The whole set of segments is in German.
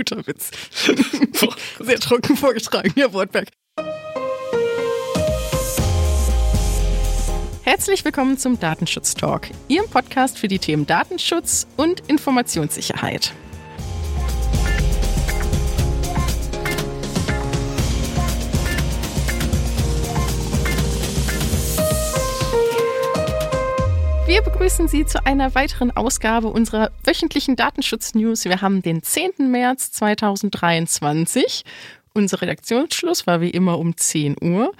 Guter Witz. Sehr trocken vorgetragen, Herr Wortberg. Herzlich willkommen zum Datenschutz Talk, Ihrem Podcast für die Themen Datenschutz und Informationssicherheit. Wir begrüßen Sie zu einer weiteren Ausgabe unserer wöchentlichen Datenschutz-News. Wir haben den 10. März 2023. Unser Redaktionsschluss war wie immer um 10 Uhr.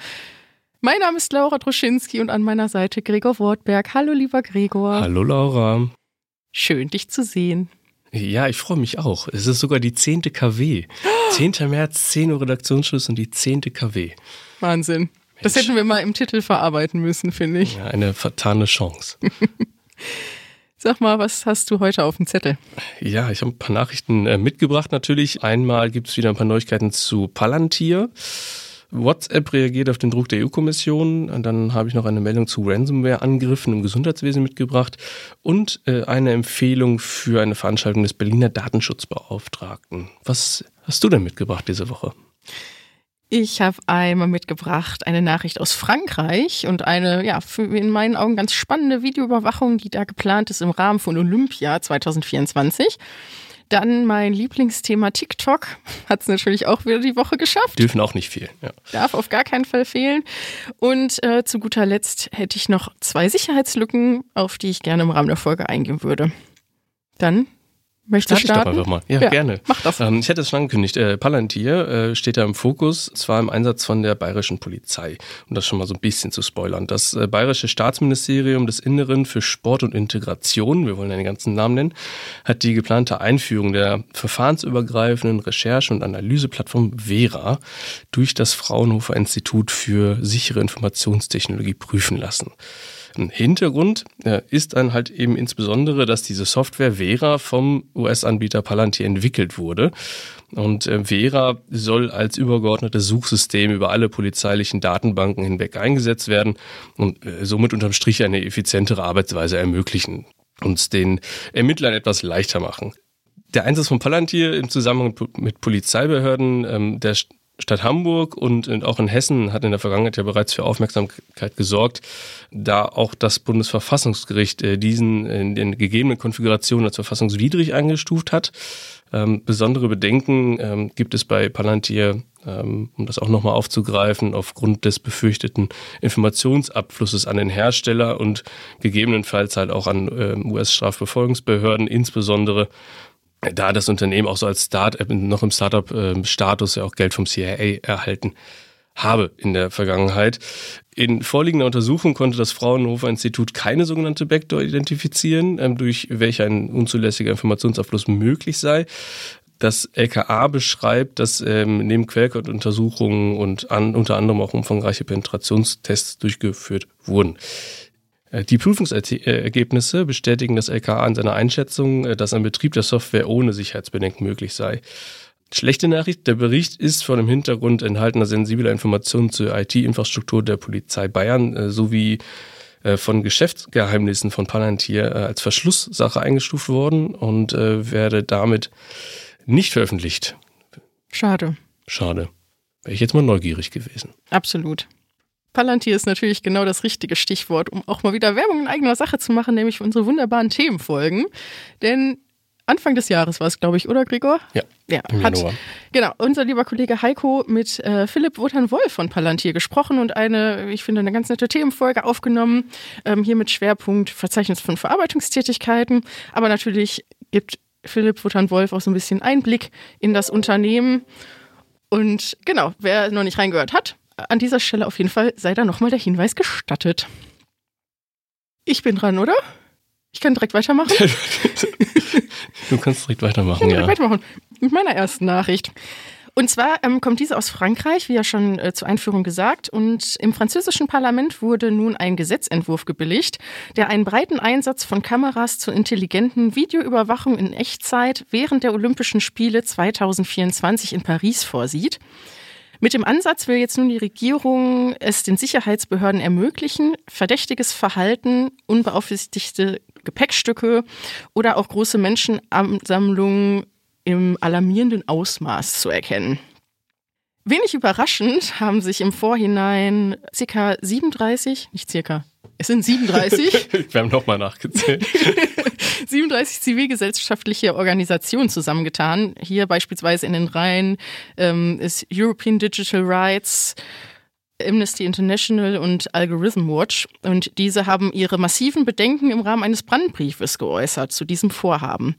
Mein Name ist Laura Droschinski und an meiner Seite Gregor Wortberg. Hallo, lieber Gregor. Hallo, Laura. Schön, dich zu sehen. Ja, ich freue mich auch. Es ist sogar die 10. KW. 10. März, 10 Uhr Redaktionsschluss und die 10. KW. Wahnsinn. Das hätten wir mal im Titel verarbeiten müssen, finde ich. Ja, eine vertane Chance. Sag mal, was hast du heute auf dem Zettel? Ja, ich habe ein paar Nachrichten äh, mitgebracht natürlich. Einmal gibt es wieder ein paar Neuigkeiten zu Palantir. WhatsApp reagiert auf den Druck der EU-Kommission. Dann habe ich noch eine Meldung zu Ransomware-Angriffen im Gesundheitswesen mitgebracht und äh, eine Empfehlung für eine Veranstaltung des Berliner Datenschutzbeauftragten. Was hast du denn mitgebracht diese Woche? Ich habe einmal mitgebracht eine Nachricht aus Frankreich und eine, ja, in meinen Augen ganz spannende Videoüberwachung, die da geplant ist im Rahmen von Olympia 2024. Dann mein Lieblingsthema TikTok. Hat es natürlich auch wieder die Woche geschafft. Dürfen auch nicht fehlen. Ja. Darf auf gar keinen Fall fehlen. Und äh, zu guter Letzt hätte ich noch zwei Sicherheitslücken, auf die ich gerne im Rahmen der Folge eingehen würde. Dann Möchtest du starten? Ich doch einfach mal. Ja, ja, gerne. Mach das. Ähm, ich hätte es schon angekündigt. Äh, Palantir äh, steht da im Fokus, zwar im Einsatz von der bayerischen Polizei. Um das schon mal so ein bisschen zu spoilern. Das äh, bayerische Staatsministerium des Inneren für Sport und Integration, wir wollen ja den ganzen Namen nennen, hat die geplante Einführung der verfahrensübergreifenden Recherche- und Analyseplattform Vera durch das Fraunhofer Institut für sichere Informationstechnologie prüfen lassen. Hintergrund äh, ist dann halt eben insbesondere, dass diese Software Vera vom US-Anbieter Palantir entwickelt wurde. Und äh, Vera soll als übergeordnetes Suchsystem über alle polizeilichen Datenbanken hinweg eingesetzt werden und äh, somit unterm Strich eine effizientere Arbeitsweise ermöglichen und den Ermittlern etwas leichter machen. Der Einsatz von Palantir im Zusammenhang mit Polizeibehörden, ähm, der Stadt Hamburg und auch in Hessen hat in der Vergangenheit ja bereits für Aufmerksamkeit gesorgt, da auch das Bundesverfassungsgericht äh, diesen in den gegebenen Konfigurationen als verfassungswidrig eingestuft hat. Ähm, besondere Bedenken ähm, gibt es bei Palantir, ähm, um das auch nochmal aufzugreifen, aufgrund des befürchteten Informationsabflusses an den Hersteller und gegebenenfalls halt auch an äh, US-Strafverfolgungsbehörden, insbesondere da das Unternehmen auch so als Start-up noch im Startup-Status ja auch Geld vom CIA erhalten habe in der Vergangenheit. In vorliegender Untersuchung konnte das Fraunhofer Institut keine sogenannte Backdoor identifizieren, ähm, durch welche ein unzulässiger Informationsabfluss möglich sei. Das LKA beschreibt, dass ähm, neben Quellcode-Untersuchungen und an, unter anderem auch umfangreiche Penetrationstests durchgeführt wurden. Äh, die Prüfungsergebnisse bestätigen das LKA in seiner Einschätzung, äh, dass ein Betrieb der Software ohne Sicherheitsbedenken möglich sei. Schlechte Nachricht, der Bericht ist vor dem Hintergrund enthaltener sensibler Informationen zur IT-Infrastruktur der Polizei Bayern äh, sowie von Geschäftsgeheimnissen von Palantir als Verschlusssache eingestuft worden und werde damit nicht veröffentlicht. Schade. Schade. Wäre ich jetzt mal neugierig gewesen. Absolut. Palantir ist natürlich genau das richtige Stichwort, um auch mal wieder Werbung in eigener Sache zu machen, nämlich für unsere wunderbaren Themenfolgen. Denn Anfang des Jahres war es, glaube ich, oder Gregor? Ja. Ja, hat, genau, unser lieber Kollege Heiko mit äh, Philipp Wotan-Wolf von Palantir gesprochen und eine, ich finde, eine ganz nette Themenfolge aufgenommen. Ähm, hier mit Schwerpunkt Verzeichnis von Verarbeitungstätigkeiten. Aber natürlich gibt Philipp Wotan-Wolf auch so ein bisschen Einblick in das Unternehmen. Und genau, wer noch nicht reingehört hat, an dieser Stelle auf jeden Fall sei da nochmal der Hinweis gestattet. Ich bin dran, oder? Ich kann direkt weitermachen. du kannst direkt weitermachen, ich kann direkt ja. weitermachen. Mit meiner ersten Nachricht. Und zwar ähm, kommt diese aus Frankreich, wie ja schon äh, zur Einführung gesagt. Und im französischen Parlament wurde nun ein Gesetzentwurf gebilligt, der einen breiten Einsatz von Kameras zur intelligenten Videoüberwachung in Echtzeit während der Olympischen Spiele 2024 in Paris vorsieht. Mit dem Ansatz will jetzt nun die Regierung es den Sicherheitsbehörden ermöglichen, verdächtiges Verhalten, unbeaufsichtigte Gepäckstücke oder auch große Menschenansammlungen im alarmierenden Ausmaß zu erkennen. Wenig überraschend haben sich im Vorhinein ca. 37, nicht circa, es sind 37. Wir haben nochmal nachgezählt. 37 zivilgesellschaftliche Organisationen zusammengetan. Hier beispielsweise in den Reihen ähm, ist European Digital Rights, Amnesty International und Algorithm Watch. Und diese haben ihre massiven Bedenken im Rahmen eines Brandbriefes geäußert zu diesem Vorhaben.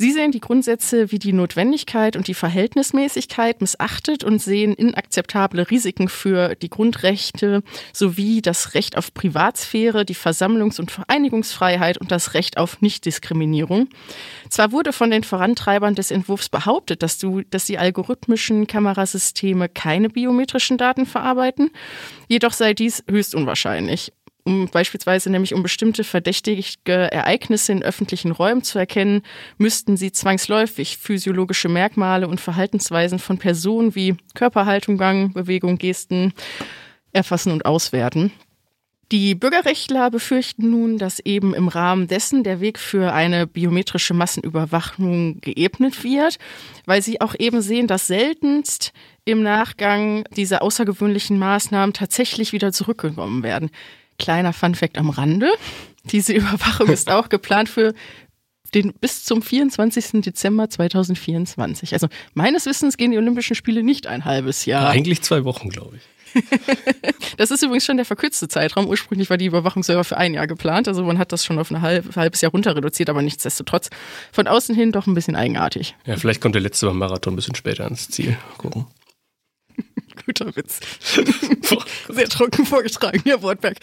Sie sehen die Grundsätze wie die Notwendigkeit und die Verhältnismäßigkeit missachtet und sehen inakzeptable Risiken für die Grundrechte sowie das Recht auf Privatsphäre, die Versammlungs- und Vereinigungsfreiheit und das Recht auf Nichtdiskriminierung. Zwar wurde von den Vorantreibern des Entwurfs behauptet, dass, du, dass die algorithmischen Kamerasysteme keine biometrischen Daten verarbeiten, jedoch sei dies höchst unwahrscheinlich um beispielsweise nämlich um bestimmte verdächtige Ereignisse in öffentlichen Räumen zu erkennen, müssten sie zwangsläufig physiologische Merkmale und Verhaltensweisen von Personen wie Körperhaltung, Gang, Bewegung, Gesten erfassen und auswerten. Die Bürgerrechtler befürchten nun, dass eben im Rahmen dessen der Weg für eine biometrische Massenüberwachung geebnet wird, weil sie auch eben sehen, dass seltenst im Nachgang diese außergewöhnlichen Maßnahmen tatsächlich wieder zurückgenommen werden. Kleiner Funfact am Rande. Diese Überwachung ist auch geplant für den bis zum 24. Dezember 2024. Also meines Wissens gehen die Olympischen Spiele nicht ein halbes Jahr. Eigentlich zwei Wochen, glaube ich. das ist übrigens schon der verkürzte Zeitraum. Ursprünglich war die Überwachung selber für ein Jahr geplant. Also man hat das schon auf ein halb, halbes Jahr runter reduziert, aber nichtsdestotrotz von außen hin doch ein bisschen eigenartig. Ja, vielleicht kommt der letzte Marathon ein bisschen später ans Ziel. Gucken. Guter Witz. Sehr trocken vorgetragen, Herr Wortberg.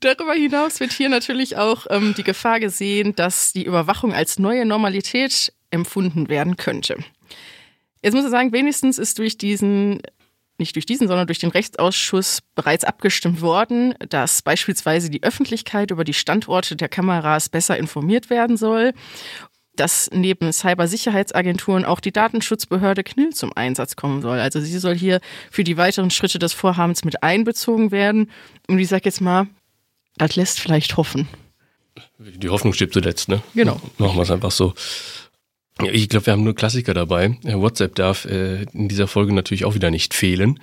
Darüber hinaus wird hier natürlich auch ähm, die Gefahr gesehen, dass die Überwachung als neue Normalität empfunden werden könnte. Jetzt muss ich sagen, wenigstens ist durch diesen, nicht durch diesen, sondern durch den Rechtsausschuss bereits abgestimmt worden, dass beispielsweise die Öffentlichkeit über die Standorte der Kameras besser informiert werden soll dass neben Cybersicherheitsagenturen auch die Datenschutzbehörde KNIL zum Einsatz kommen soll. Also sie soll hier für die weiteren Schritte des Vorhabens mit einbezogen werden. Und ich sage jetzt mal, das lässt vielleicht hoffen. Die Hoffnung stirbt zuletzt, ne? Genau. Machen wir es einfach so. Ich glaube, wir haben nur Klassiker dabei. WhatsApp darf äh, in dieser Folge natürlich auch wieder nicht fehlen.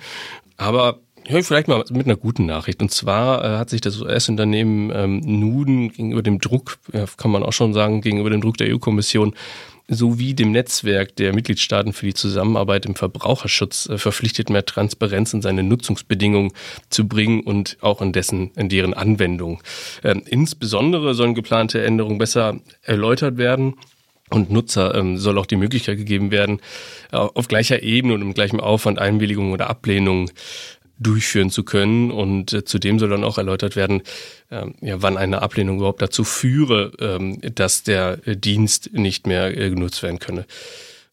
Aber ja, vielleicht mal mit einer guten Nachricht. Und zwar äh, hat sich das US-Unternehmen ähm, Nuden gegenüber dem Druck, ja, kann man auch schon sagen, gegenüber dem Druck der EU-Kommission sowie dem Netzwerk der Mitgliedstaaten für die Zusammenarbeit im Verbraucherschutz äh, verpflichtet, mehr Transparenz in seine Nutzungsbedingungen zu bringen und auch in dessen, in deren Anwendung. Ähm, insbesondere sollen geplante Änderungen besser erläutert werden. Und Nutzer ähm, soll auch die Möglichkeit gegeben werden, äh, auf gleicher Ebene und im gleichen Aufwand Einwilligungen oder Ablehnungen durchführen zu können. Und äh, zudem soll dann auch erläutert werden, äh, ja, wann eine Ablehnung überhaupt dazu führe, ähm, dass der äh, Dienst nicht mehr äh, genutzt werden könne.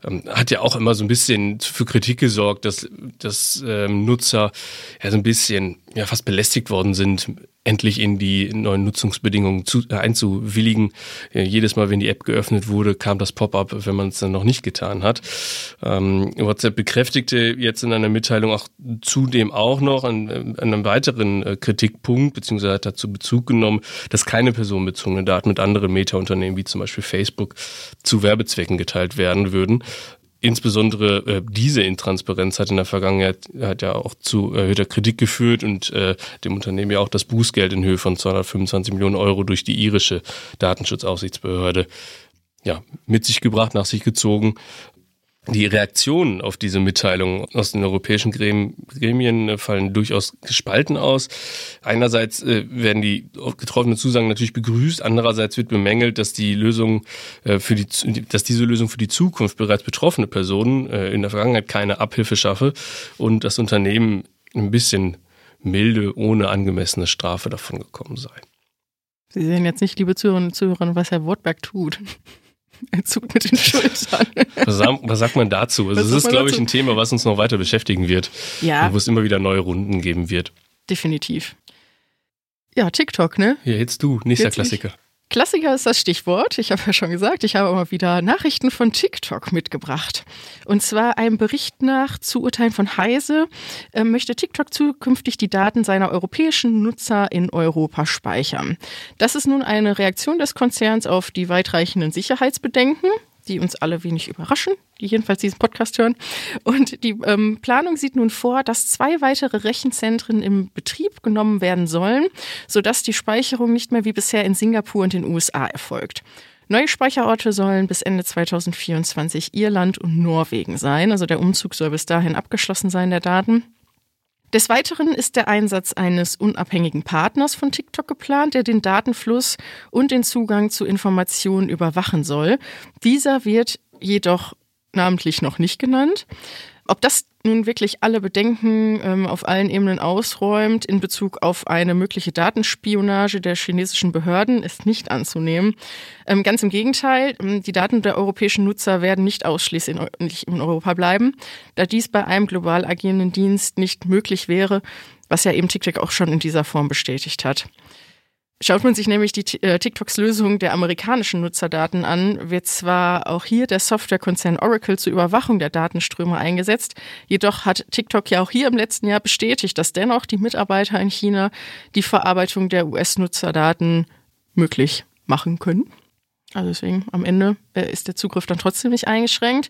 Ähm, hat ja auch immer so ein bisschen für Kritik gesorgt, dass, dass ähm, Nutzer ja so ein bisschen ja fast belästigt worden sind endlich in die neuen Nutzungsbedingungen zu, äh, einzuwilligen. Ja, jedes Mal, wenn die App geöffnet wurde, kam das Pop-up, wenn man es dann noch nicht getan hat. Ähm, WhatsApp bekräftigte jetzt in einer Mitteilung auch zudem auch noch an, an einem weiteren äh, Kritikpunkt, beziehungsweise hat dazu Bezug genommen, dass keine personenbezogenen Daten mit anderen Meta-Unternehmen wie zum Beispiel Facebook zu Werbezwecken geteilt werden würden. Insbesondere äh, diese Intransparenz hat in der Vergangenheit hat ja auch zu erhöhter Kritik geführt und äh, dem Unternehmen ja auch das Bußgeld in Höhe von 225 Millionen Euro durch die irische Datenschutzaufsichtsbehörde ja, mit sich gebracht, nach sich gezogen. Die Reaktionen auf diese Mitteilung aus den europäischen Gremien äh, fallen durchaus gespalten aus. Einerseits äh, werden die getroffenen Zusagen natürlich begrüßt, andererseits wird bemängelt, dass die Lösung äh, für die, dass diese Lösung für die Zukunft bereits betroffene Personen in der Vergangenheit keine Abhilfe schaffe und das Unternehmen ein bisschen milde, ohne angemessene Strafe davon gekommen sei. Sie sehen jetzt nicht, liebe Zuhörerinnen und Zuhörer, was Herr Wortberg tut. Er zuckt mit den Schultern. Was, was sagt man dazu? Also, das ist, glaube ich, ein Thema, was uns noch weiter beschäftigen wird. Ja. Wo es immer wieder neue Runden geben wird. Definitiv. Ja, TikTok, ne? Ja, jetzt du, nächster jetzt Klassiker. Ich. Klassiker ist das Stichwort. Ich habe ja schon gesagt, ich habe mal wieder Nachrichten von TikTok mitgebracht. Und zwar einem Bericht nach zu Urteilen von Heise äh, möchte TikTok zukünftig die Daten seiner europäischen Nutzer in Europa speichern. Das ist nun eine Reaktion des Konzerns auf die weitreichenden Sicherheitsbedenken die uns alle wenig überraschen, die jedenfalls diesen Podcast hören. Und die ähm, Planung sieht nun vor, dass zwei weitere Rechenzentren im Betrieb genommen werden sollen, sodass die Speicherung nicht mehr wie bisher in Singapur und den USA erfolgt. Neue Speicherorte sollen bis Ende 2024 Irland und Norwegen sein. Also der Umzug soll bis dahin abgeschlossen sein der Daten. Des Weiteren ist der Einsatz eines unabhängigen Partners von TikTok geplant, der den Datenfluss und den Zugang zu Informationen überwachen soll. Dieser wird jedoch namentlich noch nicht genannt. Ob das nun wirklich alle Bedenken ähm, auf allen Ebenen ausräumt in Bezug auf eine mögliche Datenspionage der chinesischen Behörden, ist nicht anzunehmen. Ähm, ganz im Gegenteil, ähm, die Daten der europäischen Nutzer werden nicht ausschließlich in Europa bleiben, da dies bei einem global agierenden Dienst nicht möglich wäre, was ja eben TikTok auch schon in dieser Form bestätigt hat. Schaut man sich nämlich die äh, TikToks Lösung der amerikanischen Nutzerdaten an, wird zwar auch hier der Softwarekonzern Oracle zur Überwachung der Datenströme eingesetzt, jedoch hat TikTok ja auch hier im letzten Jahr bestätigt, dass dennoch die Mitarbeiter in China die Verarbeitung der US-Nutzerdaten möglich machen können. Also deswegen am Ende äh, ist der Zugriff dann trotzdem nicht eingeschränkt.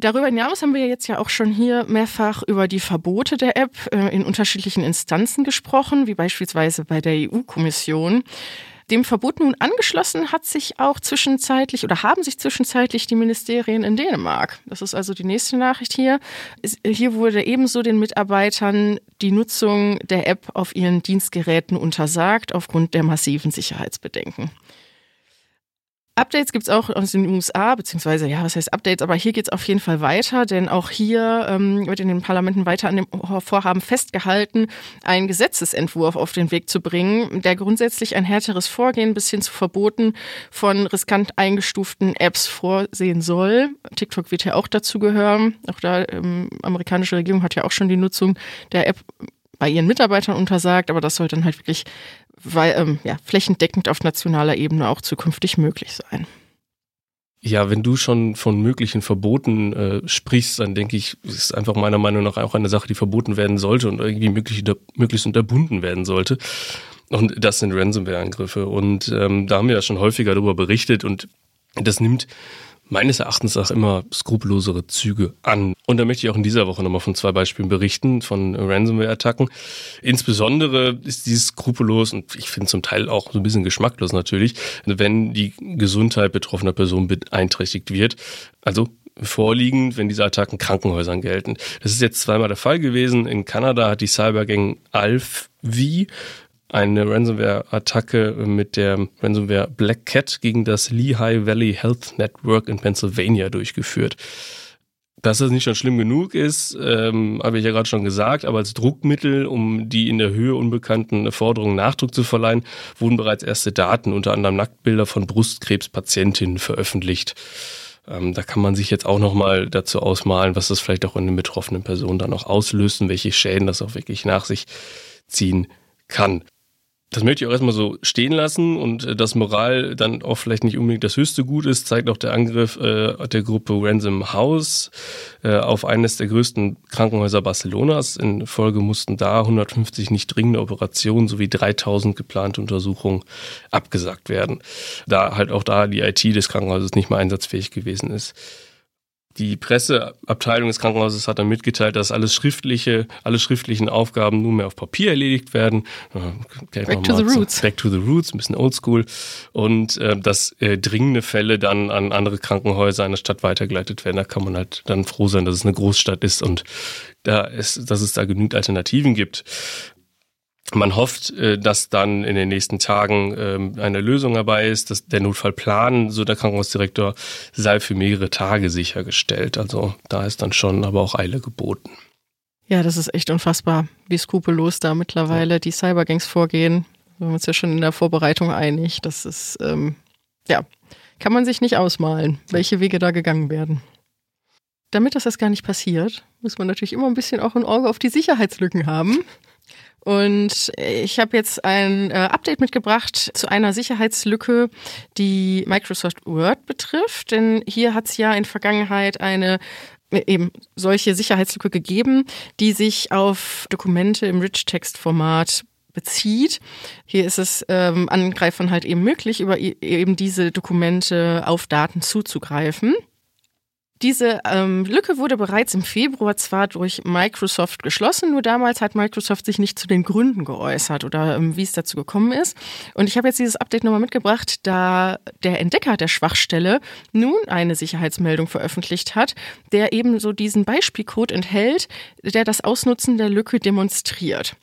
Darüber hinaus haben wir jetzt ja auch schon hier mehrfach über die Verbote der App äh, in unterschiedlichen Instanzen gesprochen, wie beispielsweise bei der EU-Kommission. Dem Verbot nun angeschlossen hat sich auch zwischenzeitlich oder haben sich zwischenzeitlich die Ministerien in Dänemark. Das ist also die nächste Nachricht hier. Hier wurde ebenso den Mitarbeitern die Nutzung der App auf ihren Dienstgeräten untersagt aufgrund der massiven Sicherheitsbedenken. Updates gibt es auch aus den USA, beziehungsweise, ja, was heißt Updates, aber hier geht es auf jeden Fall weiter, denn auch hier ähm, wird in den Parlamenten weiter an dem Vorhaben festgehalten, einen Gesetzesentwurf auf den Weg zu bringen, der grundsätzlich ein härteres Vorgehen bis hin zu Verboten von riskant eingestuften Apps vorsehen soll. TikTok wird ja auch dazu gehören. Auch da, ähm, amerikanische Regierung hat ja auch schon die Nutzung der App bei ihren Mitarbeitern untersagt, aber das soll dann halt wirklich weil, ähm, ja, flächendeckend auf nationaler Ebene auch zukünftig möglich sein. Ja, wenn du schon von möglichen Verboten äh, sprichst, dann denke ich, ist einfach meiner Meinung nach auch eine Sache, die verboten werden sollte und irgendwie möglich, möglichst unterbunden werden sollte. Und das sind Ransomware-Angriffe. Und ähm, da haben wir ja schon häufiger darüber berichtet und das nimmt meines Erachtens auch immer skrupellosere Züge an. Und da möchte ich auch in dieser Woche nochmal von zwei Beispielen berichten, von Ransomware-Attacken. Insbesondere ist dieses skrupellos und ich finde zum Teil auch so ein bisschen geschmacklos natürlich, wenn die Gesundheit betroffener Personen beeinträchtigt wird. Also vorliegend, wenn diese Attacken Krankenhäusern gelten. Das ist jetzt zweimal der Fall gewesen. In Kanada hat die Cybergang ALF-V eine Ransomware-Attacke mit der Ransomware Black Cat gegen das Lehigh Valley Health Network in Pennsylvania durchgeführt. Dass das nicht schon schlimm genug ist, ähm, habe ich ja gerade schon gesagt, aber als Druckmittel, um die in der Höhe unbekannten Forderungen Nachdruck zu verleihen, wurden bereits erste Daten, unter anderem Nacktbilder von Brustkrebspatientinnen veröffentlicht. Ähm, da kann man sich jetzt auch nochmal dazu ausmalen, was das vielleicht auch in den betroffenen Personen dann auch auslöst und welche Schäden das auch wirklich nach sich ziehen kann. Das möchte ich auch erstmal so stehen lassen und äh, dass Moral dann auch vielleicht nicht unbedingt das höchste Gut ist, zeigt auch der Angriff äh, der Gruppe Ransom House äh, auf eines der größten Krankenhäuser Barcelonas. In Folge mussten da 150 nicht dringende Operationen sowie 3000 geplante Untersuchungen abgesagt werden, da halt auch da die IT des Krankenhauses nicht mehr einsatzfähig gewesen ist. Die Presseabteilung des Krankenhauses hat dann mitgeteilt, dass alles schriftliche, alle schriftlichen Aufgaben nur mehr auf Papier erledigt werden. Back to the roots. Back to the roots, ein bisschen oldschool. Und äh, dass äh, dringende Fälle dann an andere Krankenhäuser in der Stadt weitergeleitet werden. Da kann man halt dann froh sein, dass es eine Großstadt ist und da ist, dass es da genügend Alternativen gibt. Man hofft, äh, dass dann in den nächsten Tagen ähm, eine Lösung dabei ist, dass der Notfallplan, so der Krankenhausdirektor, sei für mehrere Tage sichergestellt. Also da ist dann schon aber auch Eile geboten. Ja, das ist echt unfassbar, wie skrupellos da mittlerweile ja. die Cybergangs vorgehen. Wir haben uns ja schon in der Vorbereitung einig. Das ist, ähm, ja, kann man sich nicht ausmalen, welche Wege da gegangen werden. Damit das, das gar nicht passiert, muss man natürlich immer ein bisschen auch ein Auge auf die Sicherheitslücken haben. Und ich habe jetzt ein äh, Update mitgebracht zu einer Sicherheitslücke, die Microsoft Word betrifft. Denn hier hat es ja in Vergangenheit eine äh, eben solche Sicherheitslücke gegeben, die sich auf Dokumente im Rich-Text-Format bezieht. Hier ist es ähm, Angreifern halt eben möglich, über eben diese Dokumente auf Daten zuzugreifen. Diese ähm, Lücke wurde bereits im Februar zwar durch Microsoft geschlossen, nur damals hat Microsoft sich nicht zu den Gründen geäußert oder ähm, wie es dazu gekommen ist. Und ich habe jetzt dieses Update nochmal mitgebracht, da der Entdecker der Schwachstelle nun eine Sicherheitsmeldung veröffentlicht hat, der eben so diesen Beispielcode enthält, der das Ausnutzen der Lücke demonstriert.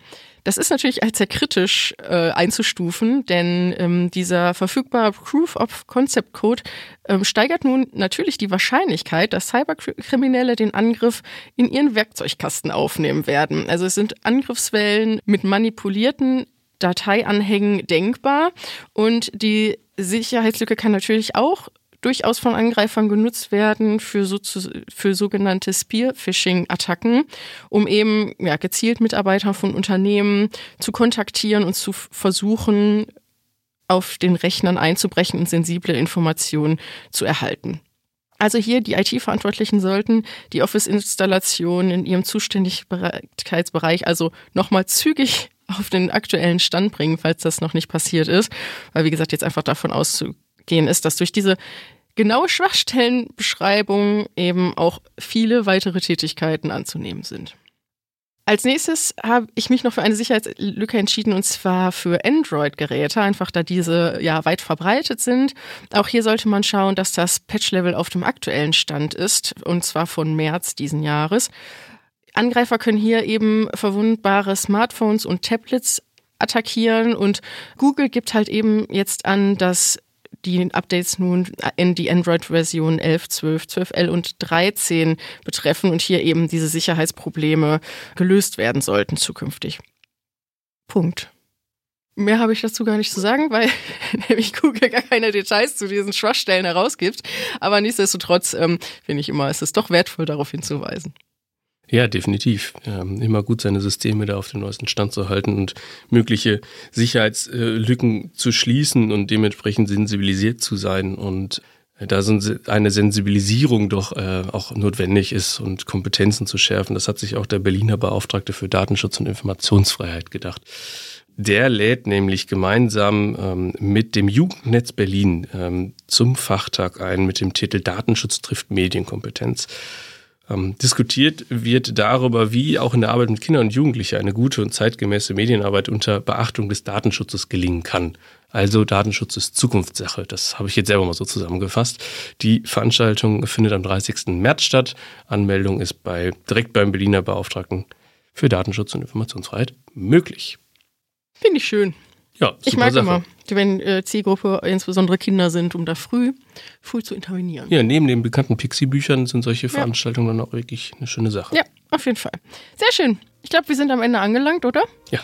Das ist natürlich als sehr kritisch äh, einzustufen, denn ähm, dieser verfügbare Proof of Concept Code ähm, steigert nun natürlich die Wahrscheinlichkeit, dass Cyberkriminelle den Angriff in ihren Werkzeugkasten aufnehmen werden. Also es sind Angriffswellen mit manipulierten Dateianhängen denkbar und die Sicherheitslücke kann natürlich auch durchaus von Angreifern genutzt werden für, so, für sogenannte Spear-Phishing-Attacken, um eben ja, gezielt Mitarbeiter von Unternehmen zu kontaktieren und zu versuchen, auf den Rechnern einzubrechen und sensible Informationen zu erhalten. Also hier die IT-Verantwortlichen sollten die Office-Installation in ihrem Zuständigkeitsbereich also nochmal zügig auf den aktuellen Stand bringen, falls das noch nicht passiert ist, weil wie gesagt jetzt einfach davon auszugehen ist, dass durch diese genaue Schwachstellenbeschreibung eben auch viele weitere Tätigkeiten anzunehmen sind. Als nächstes habe ich mich noch für eine Sicherheitslücke entschieden und zwar für Android-Geräte, einfach da diese ja weit verbreitet sind. Auch hier sollte man schauen, dass das Patch-Level auf dem aktuellen Stand ist und zwar von März diesen Jahres. Angreifer können hier eben verwundbare Smartphones und Tablets attackieren und Google gibt halt eben jetzt an, dass die Updates nun in die Android-Version 11, 12, 12L und 13 betreffen und hier eben diese Sicherheitsprobleme gelöst werden sollten zukünftig. Punkt. Mehr habe ich dazu gar nicht zu sagen, weil nämlich Google gar keine Details zu diesen Schwachstellen herausgibt. Aber nichtsdestotrotz ähm, finde ich immer, es ist doch wertvoll, darauf hinzuweisen. Ja, definitiv. Ähm, immer gut, seine Systeme da auf den neuesten Stand zu halten und mögliche Sicherheitslücken zu schließen und dementsprechend sensibilisiert zu sein und äh, da eine Sensibilisierung doch äh, auch notwendig ist und Kompetenzen zu schärfen. Das hat sich auch der Berliner Beauftragte für Datenschutz und Informationsfreiheit gedacht. Der lädt nämlich gemeinsam ähm, mit dem Jugendnetz Berlin ähm, zum Fachtag ein mit dem Titel Datenschutz trifft Medienkompetenz. Ähm, diskutiert wird darüber, wie auch in der Arbeit mit Kindern und Jugendlichen eine gute und zeitgemäße Medienarbeit unter Beachtung des Datenschutzes gelingen kann. Also Datenschutz ist Zukunftssache. Das habe ich jetzt selber mal so zusammengefasst. Die Veranstaltung findet am 30. März statt. Anmeldung ist bei, direkt beim Berliner Beauftragten für Datenschutz und Informationsfreiheit möglich. Finde ich schön. Ja, ich mag Sache. immer, wenn äh, Zielgruppe insbesondere Kinder sind, um da früh, früh zu intervenieren. Ja, neben den bekannten Pixie-Büchern sind solche ja. Veranstaltungen dann auch wirklich eine schöne Sache. Ja, auf jeden Fall. Sehr schön. Ich glaube, wir sind am Ende angelangt, oder? Ja,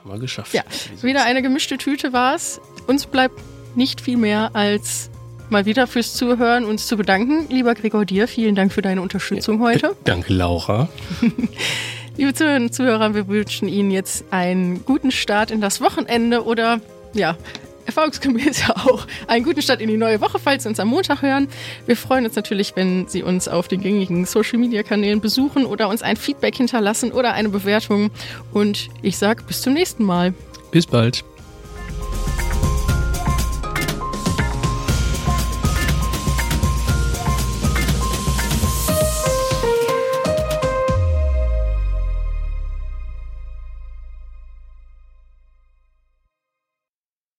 haben wir geschafft. Ja, wieder eine gemischte Tüte war es. Uns bleibt nicht viel mehr als mal wieder fürs Zuhören uns zu bedanken. Lieber Gregor, dir vielen Dank für deine Unterstützung ja, heute. Danke, Laura. Liebe Zuhörerinnen und Zuhörer, wir wünschen Ihnen jetzt einen guten Start in das Wochenende oder ja, erfahrungsgemäß ja auch einen guten Start in die neue Woche, falls Sie uns am Montag hören. Wir freuen uns natürlich, wenn Sie uns auf den gängigen Social Media Kanälen besuchen oder uns ein Feedback hinterlassen oder eine Bewertung. Und ich sage bis zum nächsten Mal. Bis bald.